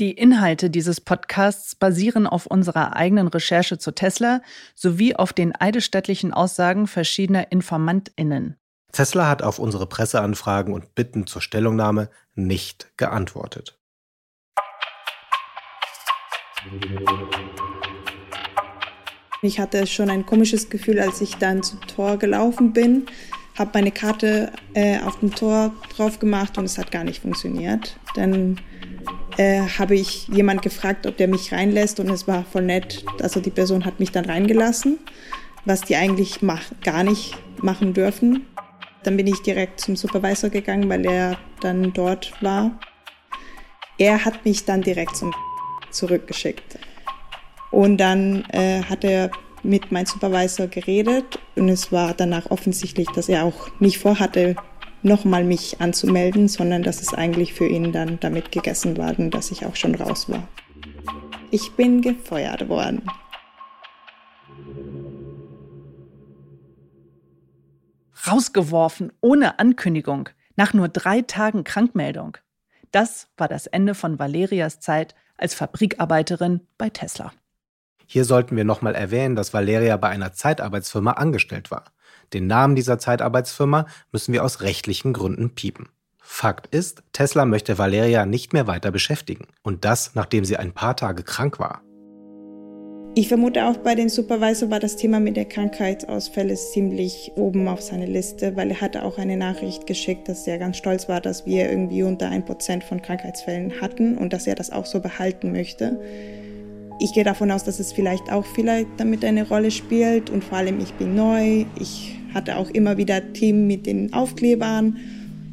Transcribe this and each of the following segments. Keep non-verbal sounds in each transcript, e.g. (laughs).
Die Inhalte dieses Podcasts basieren auf unserer eigenen Recherche zu Tesla sowie auf den eidesstattlichen Aussagen verschiedener InformantInnen. Tesla hat auf unsere Presseanfragen und Bitten zur Stellungnahme nicht geantwortet. Ich hatte schon ein komisches Gefühl, als ich dann zum Tor gelaufen bin, habe meine Karte äh, auf dem Tor drauf gemacht und es hat gar nicht funktioniert. Dann äh, habe ich jemand gefragt, ob der mich reinlässt und es war voll nett. Also die Person hat mich dann reingelassen, was die eigentlich gar nicht machen dürfen. Dann bin ich direkt zum Supervisor gegangen, weil er dann dort war. Er hat mich dann direkt zum zurückgeschickt. Und dann äh, hat er mit meinem Supervisor geredet und es war danach offensichtlich, dass er auch nicht vorhatte, nochmal mich anzumelden, sondern dass es eigentlich für ihn dann damit gegessen war und dass ich auch schon raus war. Ich bin gefeuert worden. Rausgeworfen ohne Ankündigung, nach nur drei Tagen Krankmeldung. Das war das Ende von Valerias Zeit als Fabrikarbeiterin bei Tesla. Hier sollten wir nochmal erwähnen, dass Valeria bei einer Zeitarbeitsfirma angestellt war. Den Namen dieser Zeitarbeitsfirma müssen wir aus rechtlichen Gründen piepen. Fakt ist, Tesla möchte Valeria nicht mehr weiter beschäftigen. Und das, nachdem sie ein paar Tage krank war. Ich vermute auch bei den Supervisor war das Thema mit der Krankheitsausfälle ziemlich oben auf seiner Liste, weil er hatte auch eine Nachricht geschickt, dass er ganz stolz war, dass wir irgendwie unter ein Prozent von Krankheitsfällen hatten und dass er das auch so behalten möchte. Ich gehe davon aus, dass es vielleicht auch vielleicht damit eine Rolle spielt und vor allem ich bin neu. Ich hatte auch immer wieder Themen mit den Aufklebern.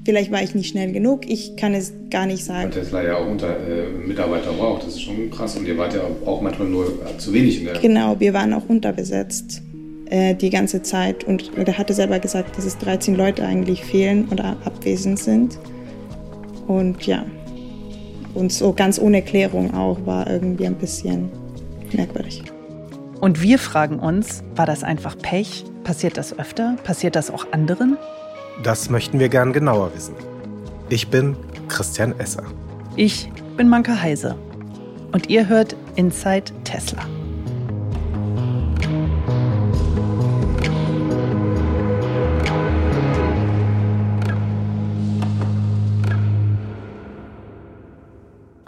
Vielleicht war ich nicht schnell genug, ich kann es gar nicht sagen. Weil Tesla ja auch unter äh, Mitarbeiter braucht, das ist schon krass. Und ihr wart ja auch manchmal nur äh, zu wenig in der. Genau, wir waren auch unterbesetzt äh, die ganze Zeit. Und er hatte selber gesagt, dass es 13 Leute eigentlich fehlen oder abwesend sind. Und ja, und so ganz ohne Erklärung auch war irgendwie ein bisschen merkwürdig. Und wir fragen uns, war das einfach Pech? Passiert das öfter? Passiert das auch anderen? Das möchten wir gern genauer wissen. Ich bin Christian Esser. Ich bin Manka Heise. Und ihr hört Inside Tesla.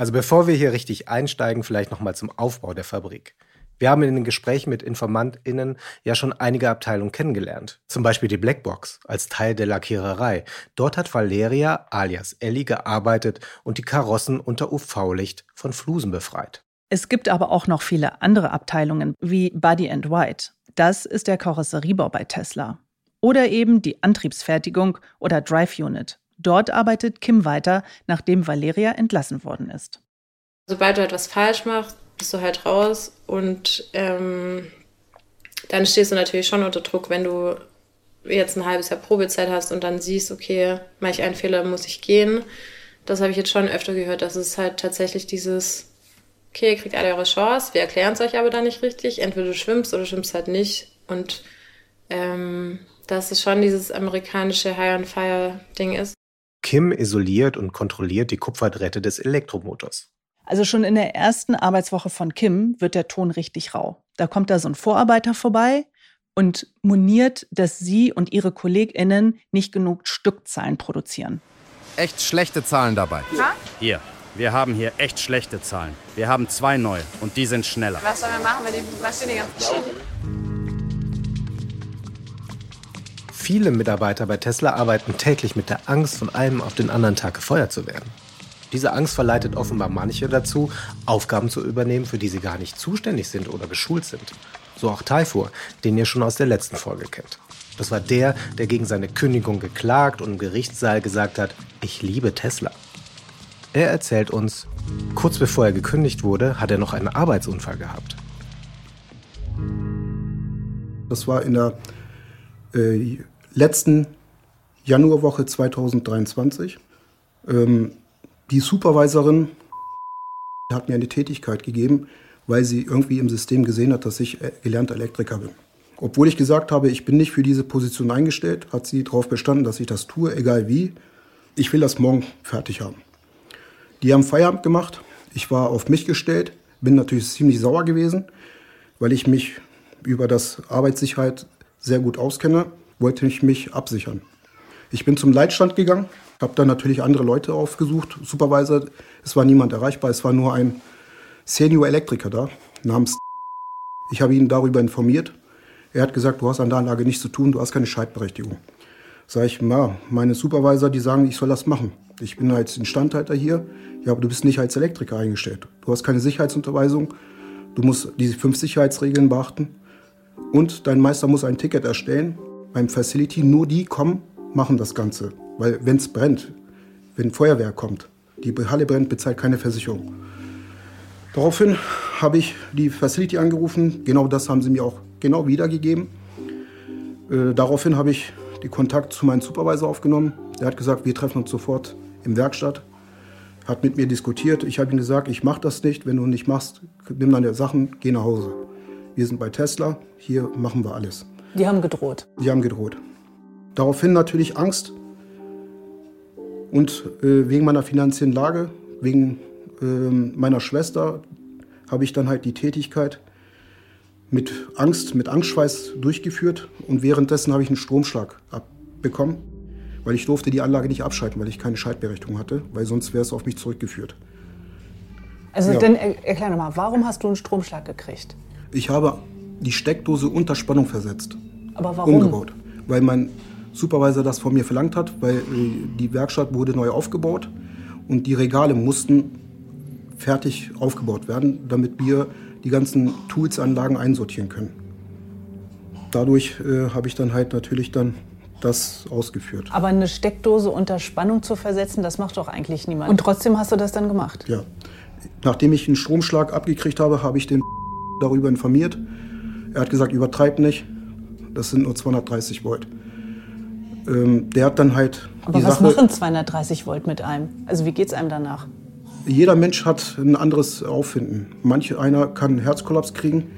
Also bevor wir hier richtig einsteigen, vielleicht nochmal zum Aufbau der Fabrik. Wir haben in den Gesprächen mit InformantInnen ja schon einige Abteilungen kennengelernt. Zum Beispiel die Blackbox als Teil der Lackiererei. Dort hat Valeria alias Ellie gearbeitet und die Karossen unter UV-Licht von Flusen befreit. Es gibt aber auch noch viele andere Abteilungen wie Body and White. Das ist der Karosseriebau bei Tesla. Oder eben die Antriebsfertigung oder Drive Unit. Dort arbeitet Kim weiter, nachdem Valeria entlassen worden ist. Sobald du etwas falsch machst, bist du halt raus und ähm, dann stehst du natürlich schon unter Druck, wenn du jetzt ein halbes Jahr Probezeit hast und dann siehst, okay, mache ich einen Fehler, muss ich gehen. Das habe ich jetzt schon öfter gehört, dass es halt tatsächlich dieses, okay, ihr kriegt alle eure Chance, wir erklären es euch aber dann nicht richtig. Entweder du schwimmst oder du schwimmst halt nicht. Und ähm, dass es schon dieses amerikanische High-on-Fire-Ding ist. Kim isoliert und kontrolliert die Kupferdrähte des Elektromotors. Also schon in der ersten Arbeitswoche von Kim wird der Ton richtig rau. Da kommt da so ein Vorarbeiter vorbei und moniert, dass sie und ihre KollegInnen nicht genug Stückzahlen produzieren. Echt schlechte Zahlen dabei. Ha? Hier, wir haben hier echt schlechte Zahlen. Wir haben zwei neue und die sind schneller. Was sollen wir machen, wenn die Maschine ganz Viele Mitarbeiter bei Tesla arbeiten täglich mit der Angst, von einem auf den anderen Tag gefeuert zu werden. Diese Angst verleitet offenbar manche dazu, Aufgaben zu übernehmen, für die sie gar nicht zuständig sind oder geschult sind. So auch Taifur, den ihr schon aus der letzten Folge kennt. Das war der, der gegen seine Kündigung geklagt und im Gerichtssaal gesagt hat, ich liebe Tesla. Er erzählt uns, kurz bevor er gekündigt wurde, hat er noch einen Arbeitsunfall gehabt. Das war in der äh, letzten Januarwoche 2023. Ähm, die Supervisorin hat mir eine Tätigkeit gegeben, weil sie irgendwie im System gesehen hat, dass ich äh, gelernter Elektriker bin. Obwohl ich gesagt habe, ich bin nicht für diese Position eingestellt, hat sie darauf bestanden, dass ich das tue, egal wie. Ich will das morgen fertig haben. Die haben Feierabend gemacht. Ich war auf mich gestellt, bin natürlich ziemlich sauer gewesen, weil ich mich über das Arbeitssicherheit sehr gut auskenne, wollte ich mich absichern. Ich bin zum Leitstand gegangen, habe dann natürlich andere Leute aufgesucht, Supervisor. Es war niemand erreichbar, es war nur ein Senior-Elektriker da, namens. (laughs) Ich habe ihn darüber informiert. Er hat gesagt, du hast an der Anlage nichts zu tun, du hast keine Scheidberechtigung. Sag ich, na, meine Supervisor, die sagen, ich soll das machen. Ich bin als Instandhalter hier. Ja, aber du bist nicht als Elektriker eingestellt. Du hast keine Sicherheitsunterweisung. Du musst diese fünf Sicherheitsregeln beachten. Und dein Meister muss ein Ticket erstellen beim Facility. Nur die kommen, machen das Ganze. Weil wenn es brennt, wenn Feuerwehr kommt, die Halle brennt, bezahlt keine Versicherung. Daraufhin habe ich die Facility angerufen. Genau das haben sie mir auch genau wiedergegeben. Äh, daraufhin habe ich den Kontakt zu meinem Supervisor aufgenommen. Der hat gesagt, wir treffen uns sofort im Werkstatt. Hat mit mir diskutiert. Ich habe ihm gesagt, ich mache das nicht. Wenn du nicht machst, nimm deine Sachen, geh nach Hause. Wir sind bei Tesla. Hier machen wir alles. Die haben gedroht. Die haben gedroht. Daraufhin natürlich Angst. Und äh, wegen meiner finanziellen Lage, wegen äh, meiner Schwester, habe ich dann halt die Tätigkeit mit Angst, mit Angstschweiß durchgeführt. Und währenddessen habe ich einen Stromschlag abbekommen, weil ich durfte die Anlage nicht abschalten, weil ich keine Schaltberechtigung hatte, weil sonst wäre es auf mich zurückgeführt. Also ja. dann erklär nochmal, warum hast du einen Stromschlag gekriegt? Ich habe die Steckdose unter Spannung versetzt. Aber warum? Umgebaut. Weil mein Supervisor das von mir verlangt hat, weil äh, die Werkstatt wurde neu aufgebaut und die Regale mussten fertig aufgebaut werden, damit wir die ganzen Tools-Anlagen einsortieren können. Dadurch äh, habe ich dann halt natürlich dann das ausgeführt. Aber eine Steckdose unter Spannung zu versetzen, das macht doch eigentlich niemand. Und trotzdem hast du das dann gemacht? Ja. Nachdem ich einen Stromschlag abgekriegt habe, habe ich den darüber informiert. Er hat gesagt, übertreib nicht, das sind nur 230 Volt. Ähm, der hat dann halt. Aber was Sache, machen 230 Volt mit einem? Also wie geht es einem danach? Jeder Mensch hat ein anderes Auffinden. Manch einer kann einen Herzkollaps kriegen,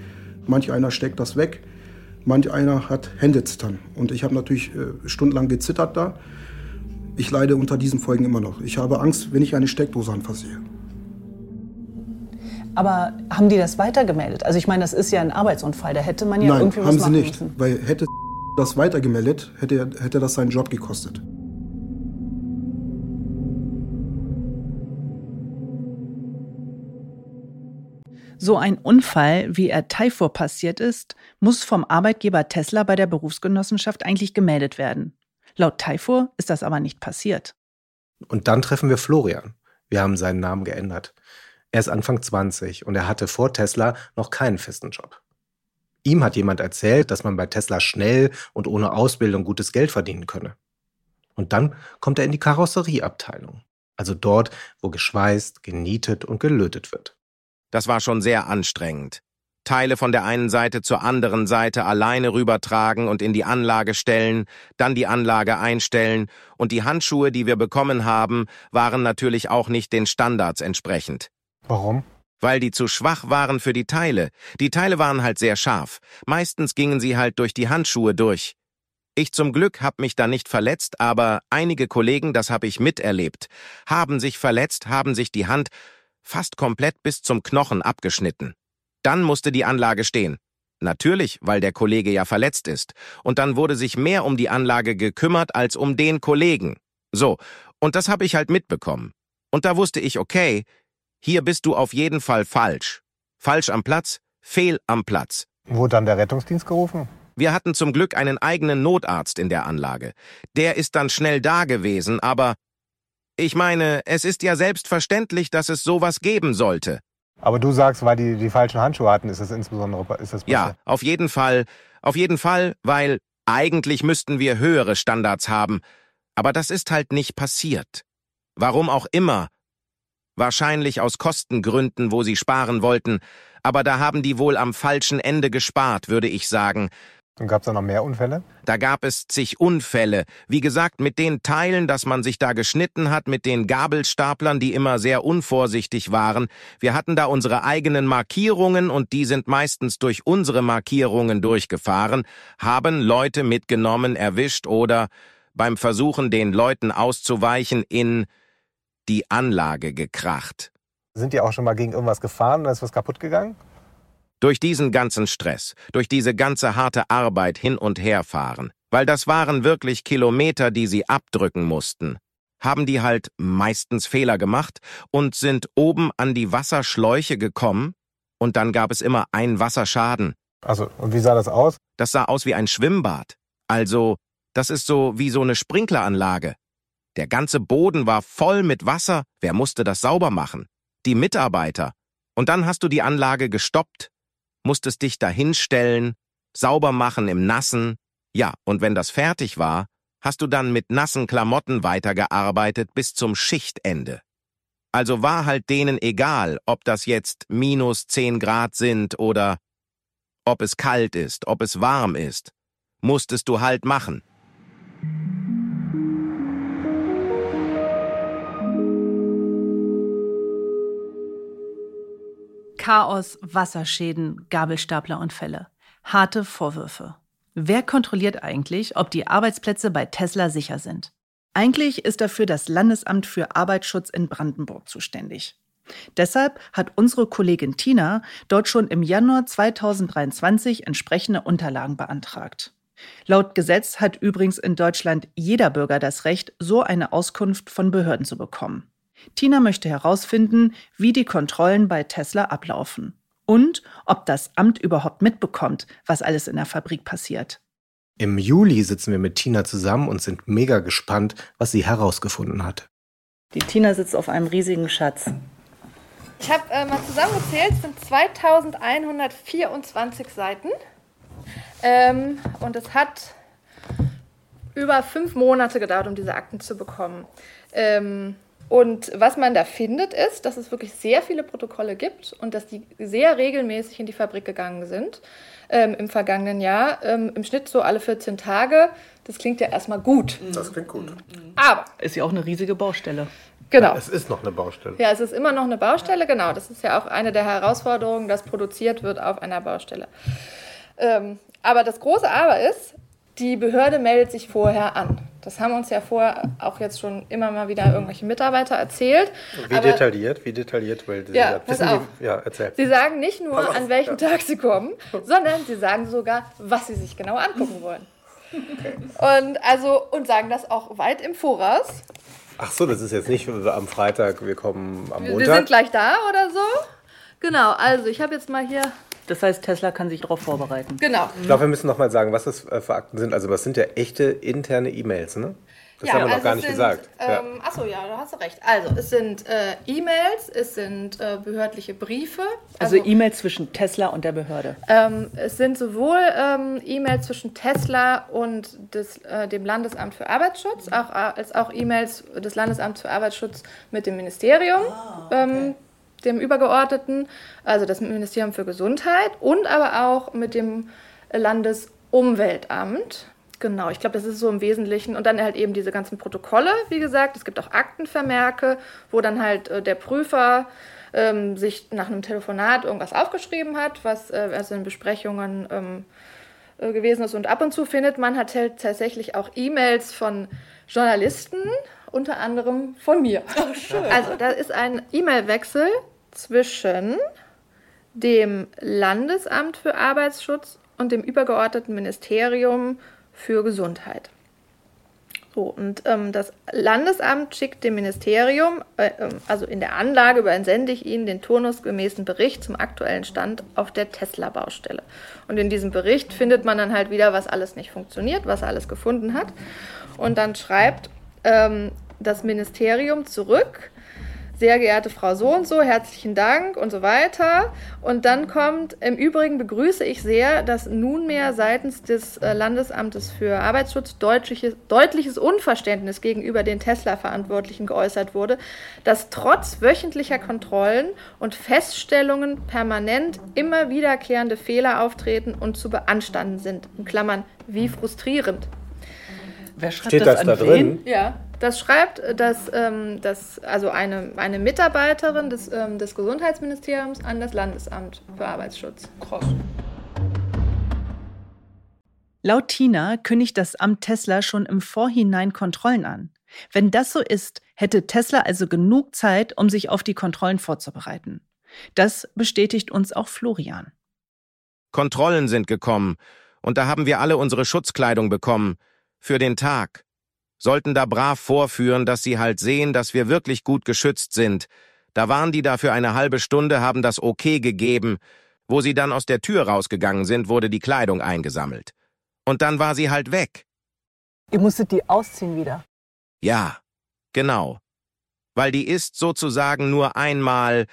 manch einer steckt das weg, manch einer hat Händezittern. Und ich habe natürlich äh, stundenlang gezittert da. Ich leide unter diesen Folgen immer noch. Ich habe Angst, wenn ich eine Steckdose anfasse. Aber haben die das weitergemeldet? Also ich meine, das ist ja ein Arbeitsunfall, da hätte man ja Nein, irgendwie was haben machen sie nicht, müssen. weil hätte das weitergemeldet, hätte, hätte das seinen Job gekostet. So ein Unfall, wie er Taifor passiert ist, muss vom Arbeitgeber Tesla bei der Berufsgenossenschaft eigentlich gemeldet werden. Laut Taifor ist das aber nicht passiert. Und dann treffen wir Florian. Wir haben seinen Namen geändert. Er ist Anfang 20 und er hatte vor Tesla noch keinen festen Job. Ihm hat jemand erzählt, dass man bei Tesla schnell und ohne Ausbildung gutes Geld verdienen könne. Und dann kommt er in die Karosserieabteilung, also dort, wo geschweißt, genietet und gelötet wird. Das war schon sehr anstrengend. Teile von der einen Seite zur anderen Seite alleine rübertragen und in die Anlage stellen, dann die Anlage einstellen, und die Handschuhe, die wir bekommen haben, waren natürlich auch nicht den Standards entsprechend. Warum? Weil die zu schwach waren für die Teile. Die Teile waren halt sehr scharf. Meistens gingen sie halt durch die Handschuhe durch. Ich zum Glück hab mich da nicht verletzt, aber einige Kollegen, das hab ich miterlebt, haben sich verletzt, haben sich die Hand fast komplett bis zum Knochen abgeschnitten. Dann musste die Anlage stehen. Natürlich, weil der Kollege ja verletzt ist. Und dann wurde sich mehr um die Anlage gekümmert als um den Kollegen. So, und das habe ich halt mitbekommen. Und da wusste ich, okay, hier bist du auf jeden Fall falsch. Falsch am Platz, fehl am Platz. Wurde dann der Rettungsdienst gerufen? Wir hatten zum Glück einen eigenen Notarzt in der Anlage. Der ist dann schnell da gewesen, aber ich meine, es ist ja selbstverständlich, dass es sowas geben sollte. Aber du sagst, weil die die falschen Handschuhe hatten, ist das insbesondere ist das Ja, auf jeden Fall, auf jeden Fall, weil eigentlich müssten wir höhere Standards haben, aber das ist halt nicht passiert. Warum auch immer, Wahrscheinlich aus Kostengründen, wo sie sparen wollten, aber da haben die wohl am falschen Ende gespart, würde ich sagen. Und gab es da noch mehr Unfälle? Da gab es zig Unfälle. Wie gesagt, mit den Teilen, dass man sich da geschnitten hat, mit den Gabelstaplern, die immer sehr unvorsichtig waren. Wir hatten da unsere eigenen Markierungen und die sind meistens durch unsere Markierungen durchgefahren, haben Leute mitgenommen, erwischt oder beim Versuchen, den Leuten auszuweichen, in die Anlage gekracht. Sind die auch schon mal gegen irgendwas gefahren und ist was kaputt gegangen? Durch diesen ganzen Stress, durch diese ganze harte Arbeit hin und her fahren, weil das waren wirklich Kilometer, die sie abdrücken mussten, haben die halt meistens Fehler gemacht und sind oben an die Wasserschläuche gekommen und dann gab es immer einen Wasserschaden. Also, und wie sah das aus? Das sah aus wie ein Schwimmbad. Also, das ist so wie so eine Sprinkleranlage. Der ganze Boden war voll mit Wasser, wer musste das sauber machen? Die Mitarbeiter. Und dann hast du die Anlage gestoppt, musstest dich dahinstellen, sauber machen im Nassen. Ja, und wenn das fertig war, hast du dann mit nassen Klamotten weitergearbeitet bis zum Schichtende. Also war halt denen egal, ob das jetzt minus zehn Grad sind oder ob es kalt ist, ob es warm ist. Musstest du halt machen. Chaos, Wasserschäden, Gabelstaplerunfälle. Harte Vorwürfe. Wer kontrolliert eigentlich, ob die Arbeitsplätze bei Tesla sicher sind? Eigentlich ist dafür das Landesamt für Arbeitsschutz in Brandenburg zuständig. Deshalb hat unsere Kollegin Tina dort schon im Januar 2023 entsprechende Unterlagen beantragt. Laut Gesetz hat übrigens in Deutschland jeder Bürger das Recht, so eine Auskunft von Behörden zu bekommen. Tina möchte herausfinden, wie die Kontrollen bei Tesla ablaufen und ob das Amt überhaupt mitbekommt, was alles in der Fabrik passiert. Im Juli sitzen wir mit Tina zusammen und sind mega gespannt, was sie herausgefunden hat. Die Tina sitzt auf einem riesigen Schatz. Ich habe äh, mal zusammengezählt, es sind 2124 Seiten. Ähm, und es hat über fünf Monate gedauert, um diese Akten zu bekommen. Ähm, und was man da findet, ist, dass es wirklich sehr viele Protokolle gibt und dass die sehr regelmäßig in die Fabrik gegangen sind ähm, im vergangenen Jahr. Ähm, Im Schnitt so alle 14 Tage. Das klingt ja erstmal gut. Das klingt gut. Aber. Ist ja auch eine riesige Baustelle. Genau. Ja, es ist noch eine Baustelle. Ja, es ist immer noch eine Baustelle, genau. Das ist ja auch eine der Herausforderungen, dass produziert wird auf einer Baustelle. Ähm, aber das große Aber ist, die Behörde meldet sich vorher an. Das haben uns ja vorher auch jetzt schon immer mal wieder irgendwelche Mitarbeiter erzählt. Wie Aber detailliert? Wie detailliert? Weil Ja, ja, pass auf. Die, ja, erzähl. Sie sagen nicht nur, auf, an welchem ja. Tag sie kommen, sondern sie sagen sogar, was sie sich genau angucken wollen. Und, also, und sagen das auch weit im Voraus. Ach so, das ist jetzt nicht am Freitag, wir kommen am Wir Montag. sind gleich da oder so. Genau, also ich habe jetzt mal hier. Das heißt, Tesla kann sich darauf vorbereiten. Genau. ich glaube, wir müssen noch mal sagen, was das äh, für Akten sind. Also, was sind ja echte interne E-Mails, ne? Das haben wir noch also gar nicht sind, gesagt. ja. Ähm, Achso, ja, da hast du recht. Also, es sind äh, E-Mails, es sind äh, behördliche Briefe. Also E-Mail zwischen Tesla und der Behörde. Ähm, es sind sowohl ähm, E-Mails zwischen Tesla und des, äh, dem Landesamt für Arbeitsschutz, auch, äh, als auch E-Mails des Landesamts für Arbeitsschutz mit dem Ministerium, ähm, dem Übergeordneten, also das Ministerium für Gesundheit und aber auch mit dem Landesumweltamt. Genau, ich glaube, das ist so im Wesentlichen. Und dann halt eben diese ganzen Protokolle, wie gesagt. Es gibt auch Aktenvermerke, wo dann halt äh, der Prüfer ähm, sich nach einem Telefonat irgendwas aufgeschrieben hat, was äh, also in Besprechungen ähm, äh, gewesen ist. Und ab und zu findet man halt tatsächlich auch E-Mails von Journalisten, unter anderem von mir. Also da ist ein E-Mail-Wechsel zwischen dem Landesamt für Arbeitsschutz und dem übergeordneten Ministerium für Gesundheit. So, und ähm, das Landesamt schickt dem Ministerium, äh, ähm, also in der Anlage übersende ich Ihnen den turnusgemäßen Bericht zum aktuellen Stand auf der Tesla-Baustelle. Und in diesem Bericht findet man dann halt wieder, was alles nicht funktioniert, was er alles gefunden hat. Und dann schreibt ähm, das Ministerium zurück, sehr geehrte Frau so und so, herzlichen Dank und so weiter. Und dann kommt, im Übrigen begrüße ich sehr, dass nunmehr seitens des äh, Landesamtes für Arbeitsschutz deutliches, deutliches Unverständnis gegenüber den Tesla-Verantwortlichen geäußert wurde, dass trotz wöchentlicher Kontrollen und Feststellungen permanent immer wiederkehrende Fehler auftreten und zu beanstanden sind. In Klammern, wie frustrierend. Wer schreibt Steht das, an da wen? drin? Ja, das schreibt, dass, ähm, dass also eine, eine Mitarbeiterin des, ähm, des Gesundheitsministeriums an das Landesamt für Arbeitsschutz. Krass. Laut Tina kündigt das Amt Tesla schon im Vorhinein Kontrollen an. Wenn das so ist, hätte Tesla also genug Zeit, um sich auf die Kontrollen vorzubereiten. Das bestätigt uns auch Florian. Kontrollen sind gekommen, und da haben wir alle unsere Schutzkleidung bekommen. Für den Tag. Sollten da brav vorführen, dass sie halt sehen, dass wir wirklich gut geschützt sind. Da waren die da für eine halbe Stunde, haben das Okay gegeben. Wo sie dann aus der Tür rausgegangen sind, wurde die Kleidung eingesammelt. Und dann war sie halt weg. Ihr musstet die ausziehen wieder. Ja, genau. Weil die ist sozusagen nur einmal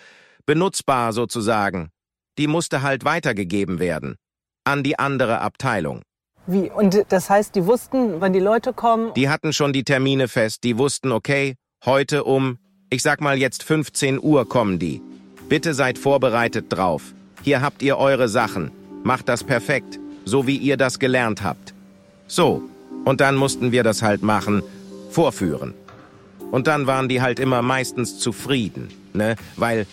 benutzbar sozusagen. Die musste halt weitergegeben werden. An die andere Abteilung. Wie? Und das heißt, die wussten, wann die Leute kommen? Die hatten schon die Termine fest. Die wussten, okay, heute um, ich sag mal jetzt 15 Uhr kommen die. Bitte seid vorbereitet drauf. Hier habt ihr eure Sachen. Macht das perfekt, so wie ihr das gelernt habt. So. Und dann mussten wir das halt machen, vorführen. Und dann waren die halt immer meistens zufrieden, ne? Weil,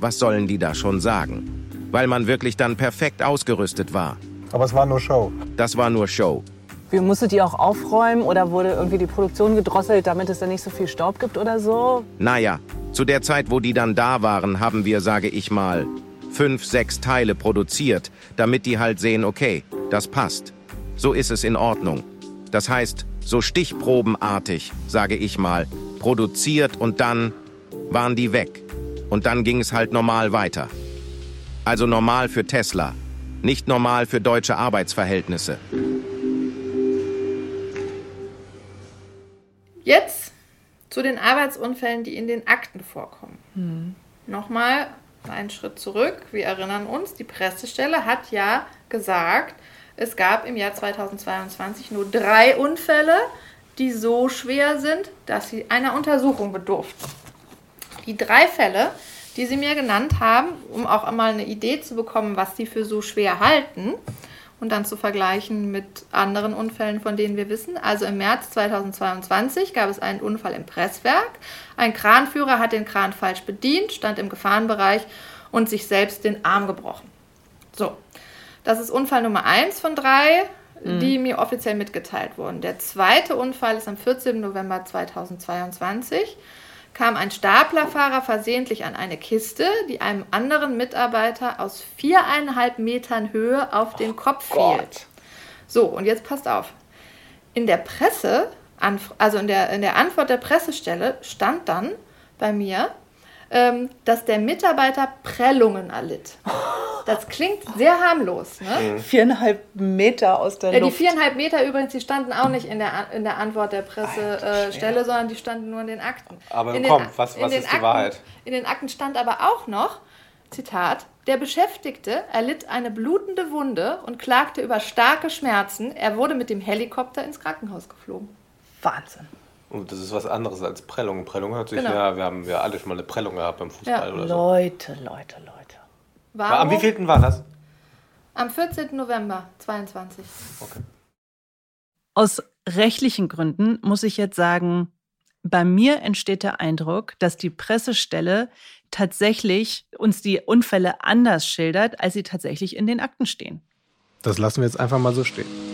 was sollen die da schon sagen? Weil man wirklich dann perfekt ausgerüstet war. Aber es war nur Show. Das war nur Show. Wie musstet ihr auch aufräumen oder wurde irgendwie die Produktion gedrosselt, damit es dann nicht so viel Staub gibt oder so? Naja, zu der Zeit, wo die dann da waren, haben wir, sage ich mal, fünf, sechs Teile produziert, damit die halt sehen, okay, das passt. So ist es in Ordnung. Das heißt, so stichprobenartig, sage ich mal, produziert und dann waren die weg. Und dann ging es halt normal weiter. Also normal für Tesla, nicht normal für deutsche Arbeitsverhältnisse. Jetzt zu den Arbeitsunfällen, die in den Akten vorkommen. Hm. Nochmal einen Schritt zurück. Wir erinnern uns, die Pressestelle hat ja gesagt, es gab im Jahr 2022 nur drei Unfälle, die so schwer sind, dass sie einer Untersuchung bedurften. Die drei Fälle, die sie mir genannt haben, um auch einmal eine Idee zu bekommen, was sie für so schwer halten und dann zu vergleichen mit anderen Unfällen, von denen wir wissen. Also im März 2022 gab es einen Unfall im Presswerk. Ein Kranführer hat den Kran falsch bedient, stand im Gefahrenbereich und sich selbst den Arm gebrochen. So, das ist Unfall Nummer 1 von drei, mhm. die mir offiziell mitgeteilt wurden. Der zweite Unfall ist am 14. November 2022 kam ein Staplerfahrer versehentlich an eine Kiste, die einem anderen Mitarbeiter aus viereinhalb Metern Höhe auf den oh Kopf Gott. fiel. So, und jetzt passt auf. In der Presse, also in der, in der Antwort der Pressestelle stand dann bei mir, ähm, dass der Mitarbeiter Prellungen erlitt. Das klingt sehr harmlos. Ne? Mhm. Viereinhalb Meter aus der ja, Luft. Die viereinhalb Meter übrigens, die standen auch nicht in der, in der Antwort der Pressestelle, äh, sondern die standen nur in den Akten. Aber in komm, den, was, was ist Akten, die Wahrheit? In den Akten stand aber auch noch, Zitat, der Beschäftigte erlitt eine blutende Wunde und klagte über starke Schmerzen. Er wurde mit dem Helikopter ins Krankenhaus geflogen. Wahnsinn. Und das ist was anderes als Prellung. Prellung hört sich genau. ja, wir haben ja alle schon mal eine Prellung gehabt beim Fußball ja. oder so. Leute, Leute, Leute. Warum? Am wievielten war das? Am 14. November 22. Okay. Aus rechtlichen Gründen muss ich jetzt sagen, bei mir entsteht der Eindruck, dass die Pressestelle tatsächlich uns die Unfälle anders schildert, als sie tatsächlich in den Akten stehen. Das lassen wir jetzt einfach mal so stehen.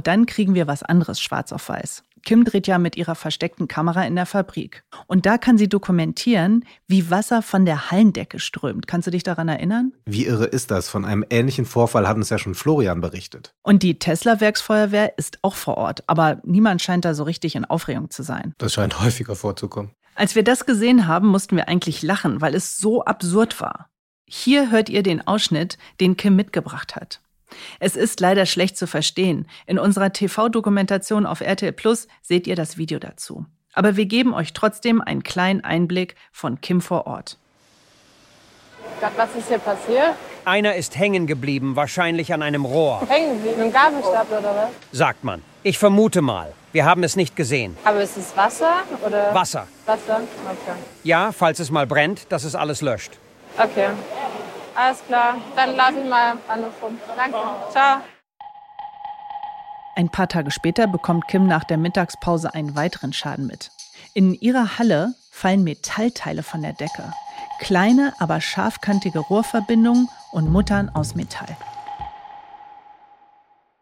Und dann kriegen wir was anderes schwarz auf weiß. Kim dreht ja mit ihrer versteckten Kamera in der Fabrik. Und da kann sie dokumentieren, wie Wasser von der Hallendecke strömt. Kannst du dich daran erinnern? Wie irre ist das? Von einem ähnlichen Vorfall hat uns ja schon Florian berichtet. Und die Tesla-Werksfeuerwehr ist auch vor Ort. Aber niemand scheint da so richtig in Aufregung zu sein. Das scheint häufiger vorzukommen. Als wir das gesehen haben, mussten wir eigentlich lachen, weil es so absurd war. Hier hört ihr den Ausschnitt, den Kim mitgebracht hat. Es ist leider schlecht zu verstehen. In unserer TV-Dokumentation auf RTL Plus seht ihr das Video dazu. Aber wir geben euch trotzdem einen kleinen Einblick von Kim vor Ort. Gott, was ist hier passiert? Einer ist hängen geblieben, wahrscheinlich an einem Rohr. Hängen geblieben? Im Gabelstapler oder was? Sagt man. Ich vermute mal. Wir haben es nicht gesehen. Aber ist es Wasser oder? Wasser. Wasser? Okay. Ja, falls es mal brennt, dass es alles löscht. Okay. Alles klar, dann laufe ich mal andersrum. Danke. Ciao. Ein paar Tage später bekommt Kim nach der Mittagspause einen weiteren Schaden mit. In ihrer Halle fallen Metallteile von der Decke. Kleine, aber scharfkantige Rohrverbindungen und Muttern aus Metall.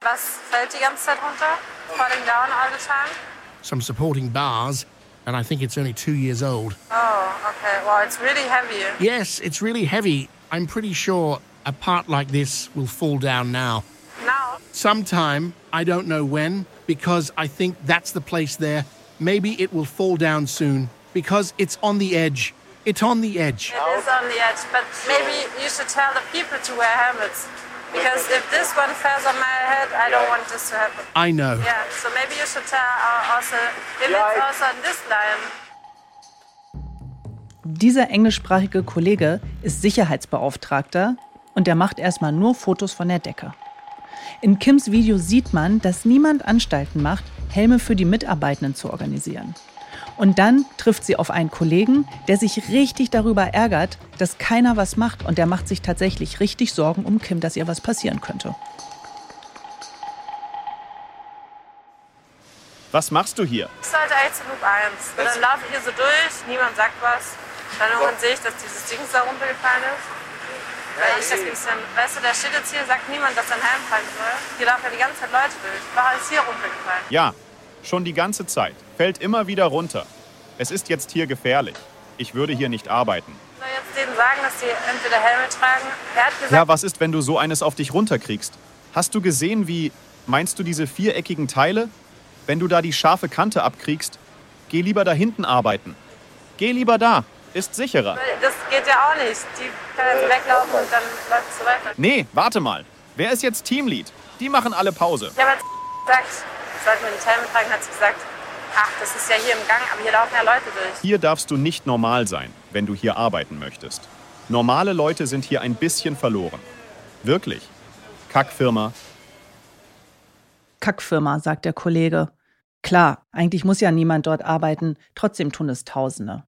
Was fällt die ganze Zeit runter? Falling down all the time? Some supporting bars, and I think it's only two years old. Oh, okay. Well, it's really heavy. Yes, it's really heavy. I'm pretty sure a part like this will fall down now. Now? Sometime, I don't know when, because I think that's the place there. Maybe it will fall down soon, because it's on the edge. It's on the edge. It is on the edge, but maybe you should tell the people to wear helmets. Because if this one falls on my head, I don't want this to happen. I know. Yeah, so maybe you should tell also if it's also on this line. Dieser englischsprachige Kollege ist Sicherheitsbeauftragter und der macht erstmal nur Fotos von der Decke. In Kims Video sieht man, dass niemand Anstalten macht, Helme für die Mitarbeitenden zu organisieren. Und dann trifft sie auf einen Kollegen, der sich richtig darüber ärgert, dass keiner was macht und der macht sich tatsächlich richtig Sorgen um Kim, dass ihr was passieren könnte. Was machst du hier? Ich sollte eigentlich zu Loop 1. Und dann laufe ich hier so durch, niemand sagt was. Dann irgendwann sehe ich, dass dieses Ding da runtergefallen ist. Weil ich das ein bisschen, weißt du, da steht jetzt hier, sagt niemand, dass dein Helm fallen soll. Hier laufen ja die ganze Zeit Leute durch. Warum ist hier runtergefallen? Ja, schon die ganze Zeit. Fällt immer wieder runter. Es ist jetzt hier gefährlich. Ich würde hier nicht arbeiten. Ich soll jetzt denen sagen, dass sie entweder Helme tragen. Er hat gesagt, Ja, was ist, wenn du so eines auf dich runterkriegst? Hast du gesehen, wie. Meinst du diese viereckigen Teile? Wenn du da die scharfe Kante abkriegst, geh lieber da hinten arbeiten. Geh lieber da. Ist sicherer. das geht ja auch nicht. Die können jetzt weglaufen und dann läuft es so weiter. Nee, warte mal. Wer ist jetzt Teamlead? Die machen alle Pause. Ich habe jetzt gesagt, sollten wir nicht Helme tragen, hat sie gesagt, ach, das ist ja hier im Gang, aber hier laufen ja Leute durch. Hier darfst du nicht normal sein, wenn du hier arbeiten möchtest. Normale Leute sind hier ein bisschen verloren. Wirklich. Kackfirma. Kackfirma, sagt der Kollege. Klar, eigentlich muss ja niemand dort arbeiten, trotzdem tun es Tausende.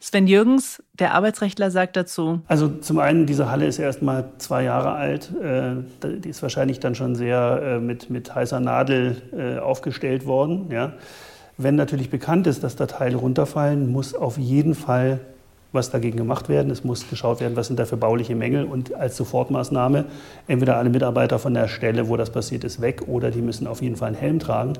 Sven Jürgens, der Arbeitsrechtler, sagt dazu. Also zum einen, diese Halle ist erst mal zwei Jahre alt. Äh, Die ist wahrscheinlich dann schon sehr äh, mit, mit heißer Nadel äh, aufgestellt worden. Ja. Wenn natürlich bekannt ist, dass da Teile runterfallen, muss auf jeden Fall was dagegen gemacht werden. Es muss geschaut werden, was sind da für bauliche Mängel und als Sofortmaßnahme entweder alle Mitarbeiter von der Stelle, wo das passiert ist, weg oder die müssen auf jeden Fall einen Helm tragen.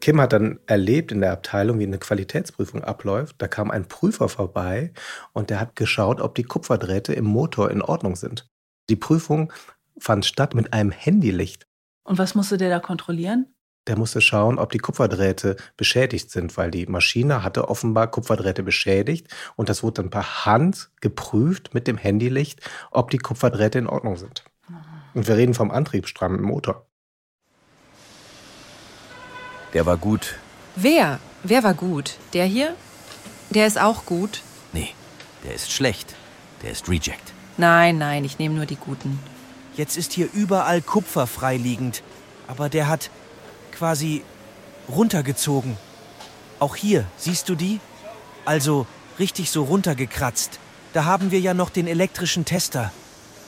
Kim hat dann erlebt in der Abteilung, wie eine Qualitätsprüfung abläuft. Da kam ein Prüfer vorbei und der hat geschaut, ob die Kupferdrähte im Motor in Ordnung sind. Die Prüfung fand statt mit einem Handylicht. Und was musste der da kontrollieren? Der musste schauen, ob die Kupferdrähte beschädigt sind, weil die Maschine hatte offenbar Kupferdrähte beschädigt und das wurde dann per Hand geprüft mit dem Handylicht, ob die Kupferdrähte in Ordnung sind. Und wir reden vom Antriebsstrang im Motor. Der war gut. Wer? Wer war gut? Der hier? Der ist auch gut. Nee, der ist schlecht. Der ist Reject. Nein, nein, ich nehme nur die guten. Jetzt ist hier überall Kupfer freiliegend. Aber der hat quasi runtergezogen. Auch hier, siehst du die? Also richtig so runtergekratzt. Da haben wir ja noch den elektrischen Tester.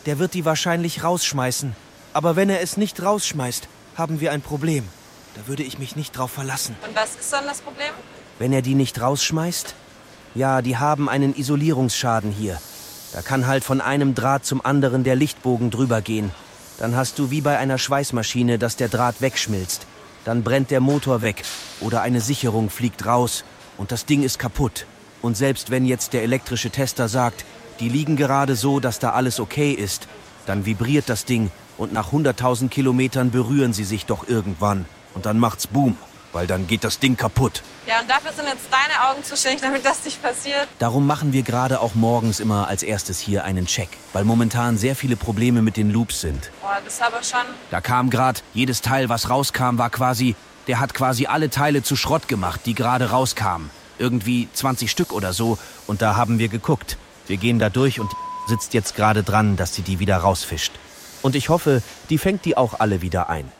Der wird die wahrscheinlich rausschmeißen. Aber wenn er es nicht rausschmeißt, haben wir ein Problem. Da würde ich mich nicht drauf verlassen. Und was ist dann das Problem? Wenn er die nicht rausschmeißt? Ja, die haben einen Isolierungsschaden hier. Da kann halt von einem Draht zum anderen der Lichtbogen drüber gehen. Dann hast du wie bei einer Schweißmaschine, dass der Draht wegschmilzt. Dann brennt der Motor weg oder eine Sicherung fliegt raus und das Ding ist kaputt. Und selbst wenn jetzt der elektrische Tester sagt, die liegen gerade so, dass da alles okay ist, dann vibriert das Ding und nach 100.000 Kilometern berühren sie sich doch irgendwann. Und dann macht's Boom, weil dann geht das Ding kaputt. Ja, und dafür sind jetzt deine Augen zuständig, damit das nicht passiert. Darum machen wir gerade auch morgens immer als erstes hier einen Check, weil momentan sehr viele Probleme mit den Loops sind. Boah, das ist aber schon. Da kam gerade, jedes Teil, was rauskam, war quasi, der hat quasi alle Teile zu Schrott gemacht, die gerade rauskamen. Irgendwie 20 Stück oder so. Und da haben wir geguckt. Wir gehen da durch und sitzt jetzt gerade dran, dass sie die wieder rausfischt. Und ich hoffe, die fängt die auch alle wieder ein.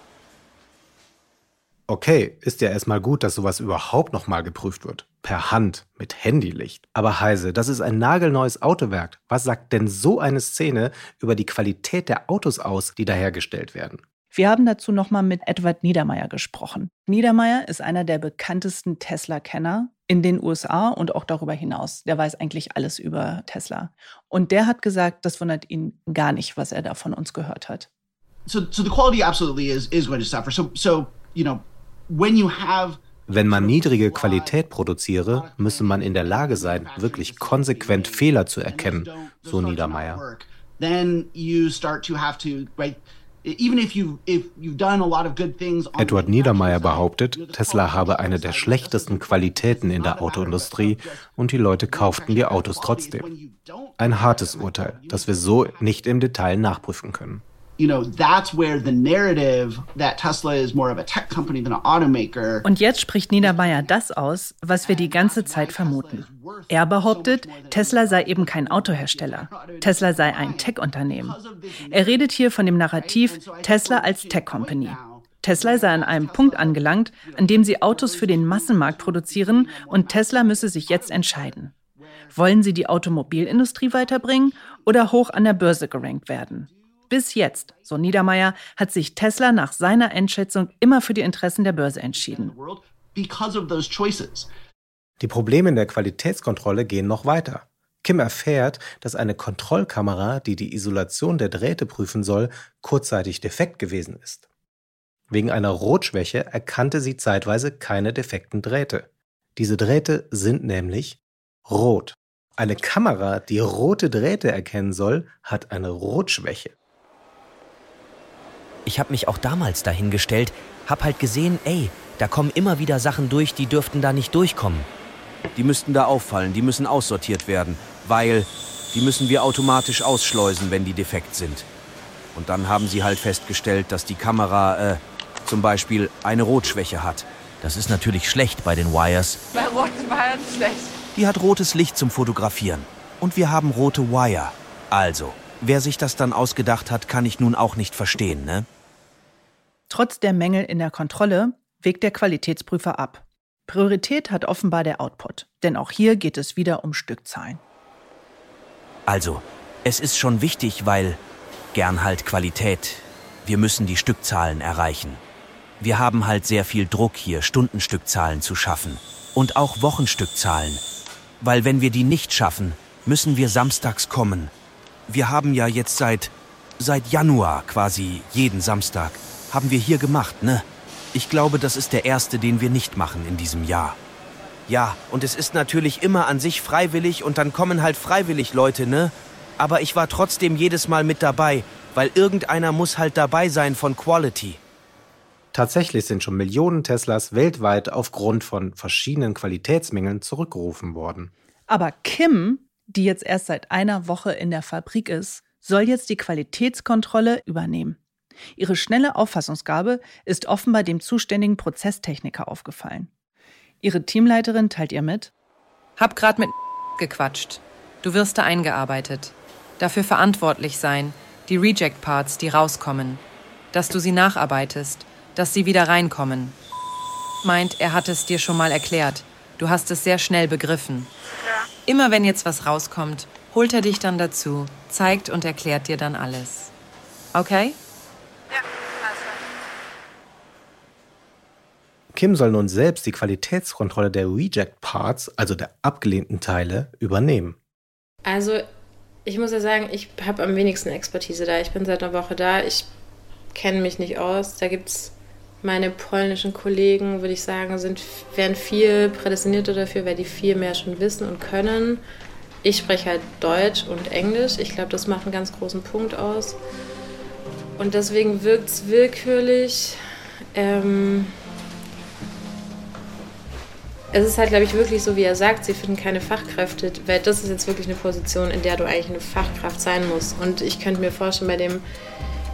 Okay, ist ja erstmal gut, dass sowas überhaupt nochmal geprüft wird. Per Hand, mit Handylicht. Aber Heise, das ist ein nagelneues Autowerk. Was sagt denn so eine Szene über die Qualität der Autos aus, die da hergestellt werden? Wir haben dazu nochmal mit Edward Niedermeyer gesprochen. Niedermeyer ist einer der bekanntesten Tesla-Kenner in den USA und auch darüber hinaus. Der weiß eigentlich alles über Tesla. Und der hat gesagt, das wundert ihn gar nicht, was er da von uns gehört hat. So, so the quality absolutely is, is going to suffer. So, so, you know, wenn man niedrige Qualität produziere, müsse man in der Lage sein, wirklich konsequent Fehler zu erkennen, so Niedermeyer. Edward Niedermeyer behauptet, Tesla habe eine der schlechtesten Qualitäten in der Autoindustrie und die Leute kauften die Autos trotzdem. Ein hartes Urteil, das wir so nicht im Detail nachprüfen können you know, that's where the narrative that Tesla is more of a tech company than an automaker. Und jetzt spricht Niedermeyer das aus, was wir die ganze Zeit vermuten. Er behauptet, Tesla sei eben kein Autohersteller. Tesla sei ein Tech-Unternehmen. Er redet hier von dem Narrativ Tesla als Tech-Company. Tesla sei an einem Punkt angelangt, an dem sie Autos für den Massenmarkt produzieren und Tesla müsse sich jetzt entscheiden. Wollen sie die Automobilindustrie weiterbringen oder hoch an der Börse gerankt werden? Bis jetzt, so Niedermeyer, hat sich Tesla nach seiner Einschätzung immer für die Interessen der Börse entschieden. Die Probleme in der Qualitätskontrolle gehen noch weiter. Kim erfährt, dass eine Kontrollkamera, die die Isolation der Drähte prüfen soll, kurzzeitig defekt gewesen ist. Wegen einer Rotschwäche erkannte sie zeitweise keine defekten Drähte. Diese Drähte sind nämlich rot. Eine Kamera, die rote Drähte erkennen soll, hat eine Rotschwäche. Ich habe mich auch damals dahingestellt, hab halt gesehen, ey, da kommen immer wieder Sachen durch, die dürften da nicht durchkommen. Die müssten da auffallen, die müssen aussortiert werden, weil die müssen wir automatisch ausschleusen, wenn die defekt sind. Und dann haben sie halt festgestellt, dass die Kamera, äh, zum Beispiel eine Rotschwäche hat. Das ist natürlich schlecht bei den Wires. Bei roten Wires schlecht. Die hat rotes Licht zum Fotografieren. Und wir haben rote Wire. Also, wer sich das dann ausgedacht hat, kann ich nun auch nicht verstehen, ne? Trotz der Mängel in der Kontrolle wägt der Qualitätsprüfer ab. Priorität hat offenbar der Output, denn auch hier geht es wieder um Stückzahlen. Also, es ist schon wichtig, weil gern halt Qualität. Wir müssen die Stückzahlen erreichen. Wir haben halt sehr viel Druck hier, Stundenstückzahlen zu schaffen und auch Wochenstückzahlen. Weil wenn wir die nicht schaffen, müssen wir samstags kommen wir haben ja jetzt seit, seit Januar quasi jeden Samstag, haben wir hier gemacht, ne? Ich glaube, das ist der erste, den wir nicht machen in diesem Jahr. Ja, und es ist natürlich immer an sich freiwillig und dann kommen halt freiwillig Leute, ne? Aber ich war trotzdem jedes Mal mit dabei, weil irgendeiner muss halt dabei sein von Quality. Tatsächlich sind schon Millionen Teslas weltweit aufgrund von verschiedenen Qualitätsmängeln zurückgerufen worden. Aber Kim die jetzt erst seit einer Woche in der Fabrik ist, soll jetzt die Qualitätskontrolle übernehmen. Ihre schnelle Auffassungsgabe ist offenbar dem zuständigen Prozesstechniker aufgefallen. Ihre Teamleiterin teilt ihr mit: Hab grad mit gequatscht. Du wirst da eingearbeitet. Dafür verantwortlich sein, die Reject Parts, die rauskommen. Dass du sie nacharbeitest, dass sie wieder reinkommen. Meint, er hat es dir schon mal erklärt. Du hast es sehr schnell begriffen. Immer wenn jetzt was rauskommt, holt er dich dann dazu, zeigt und erklärt dir dann alles. Okay? Ja, Kim soll nun selbst die Qualitätskontrolle der Reject Parts, also der abgelehnten Teile, übernehmen. Also, ich muss ja sagen, ich habe am wenigsten Expertise da. Ich bin seit einer Woche da. Ich kenne mich nicht aus. Da gibt es meine polnischen Kollegen, würde ich sagen, sind, wären viel prädestinierter dafür, weil die viel mehr schon wissen und können. Ich spreche halt Deutsch und Englisch. Ich glaube, das macht einen ganz großen Punkt aus. Und deswegen wirkt es willkürlich. Ähm es ist halt, glaube ich, wirklich so, wie er sagt, sie finden keine Fachkräfte, weil das ist jetzt wirklich eine Position, in der du eigentlich eine Fachkraft sein musst. Und ich könnte mir vorstellen, bei dem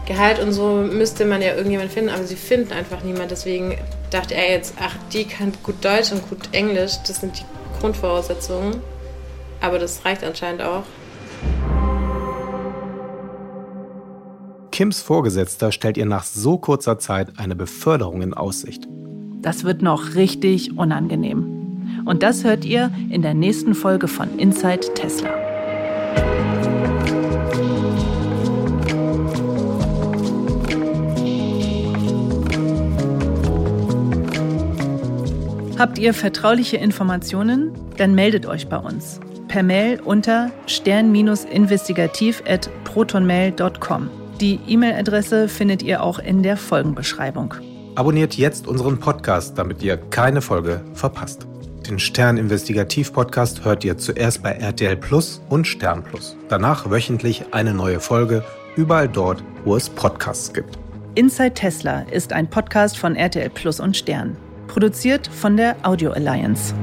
Gehalt und so müsste man ja irgendjemand finden, aber sie finden einfach niemand. Deswegen dachte er jetzt, ach, die kann gut Deutsch und gut Englisch, das sind die Grundvoraussetzungen. Aber das reicht anscheinend auch. Kims Vorgesetzter stellt ihr nach so kurzer Zeit eine Beförderung in Aussicht. Das wird noch richtig unangenehm. Und das hört ihr in der nächsten Folge von Inside Tesla. Habt ihr vertrauliche Informationen? Dann meldet euch bei uns. Per Mail unter stern-investigativ.protonmail.com. Die E-Mail-Adresse findet ihr auch in der Folgenbeschreibung. Abonniert jetzt unseren Podcast, damit ihr keine Folge verpasst. Den Stern Investigativ Podcast hört ihr zuerst bei RTL Plus und Stern Plus. Danach wöchentlich eine neue Folge, überall dort, wo es Podcasts gibt. Inside Tesla ist ein Podcast von RTL Plus und Stern. Produziert von der Audio Alliance.